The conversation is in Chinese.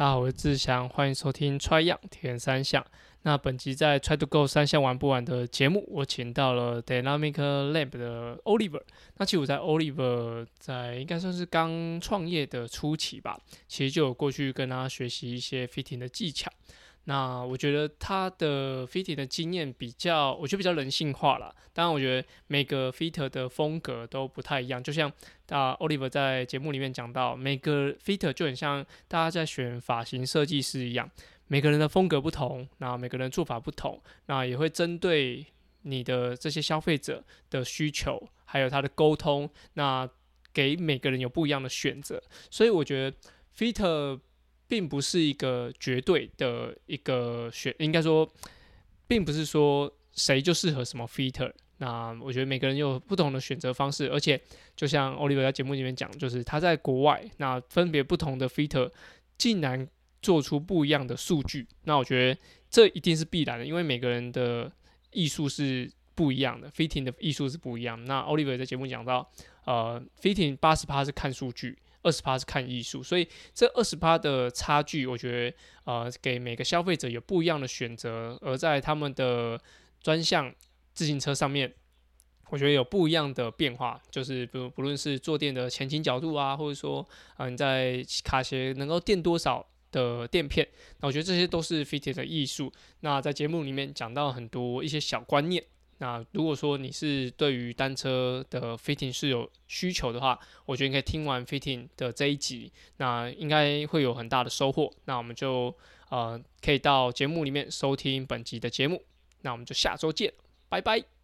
大家好，我是志祥，欢迎收听 Try 样田三项。那本集在 Try to Go 三项玩不完的节目，我请到了 Dynamic Lab 的 Oliver。那其实我在 Oliver 在应该算是刚创业的初期吧，其实就有过去跟他学习一些 fitting 的技巧。那我觉得他的 fitting 的经验比较，我觉得比较人性化了。当然，我觉得每个 fitter 的风格都不太一样。就像啊，Oliver 在节目里面讲到，每个 fitter 就很像大家在选发型设计师一样，每个人的风格不同，那每个人做法不同，那也会针对你的这些消费者的需求，还有他的沟通，那给每个人有不一样的选择。所以我觉得 fitter。并不是一个绝对的一个选，应该说，并不是说谁就适合什么 feater。那我觉得每个人有不同的选择方式，而且就像 Oliver 在节目里面讲，就是他在国外，那分别不同的 feater 竟然做出不一样的数据。那我觉得这一定是必然的，因为每个人的艺术是不一样的，fitting 的艺术是不一样。那 Oliver 在节目讲到，呃，fitting 八十趴是看数据。二十趴是看艺术，所以这二十趴的差距，我觉得呃，给每个消费者有不一样的选择，而在他们的专项自行车上面，我觉得有不一样的变化，就是不不论是坐垫的前倾角度啊，或者说啊你在卡鞋能够垫多少的垫片，那我觉得这些都是 fit 的艺术。那在节目里面讲到很多一些小观念。那如果说你是对于单车的 fitting 是有需求的话，我觉得你可以听完 fitting 的这一集，那应该会有很大的收获。那我们就呃可以到节目里面收听本集的节目，那我们就下周见，拜拜。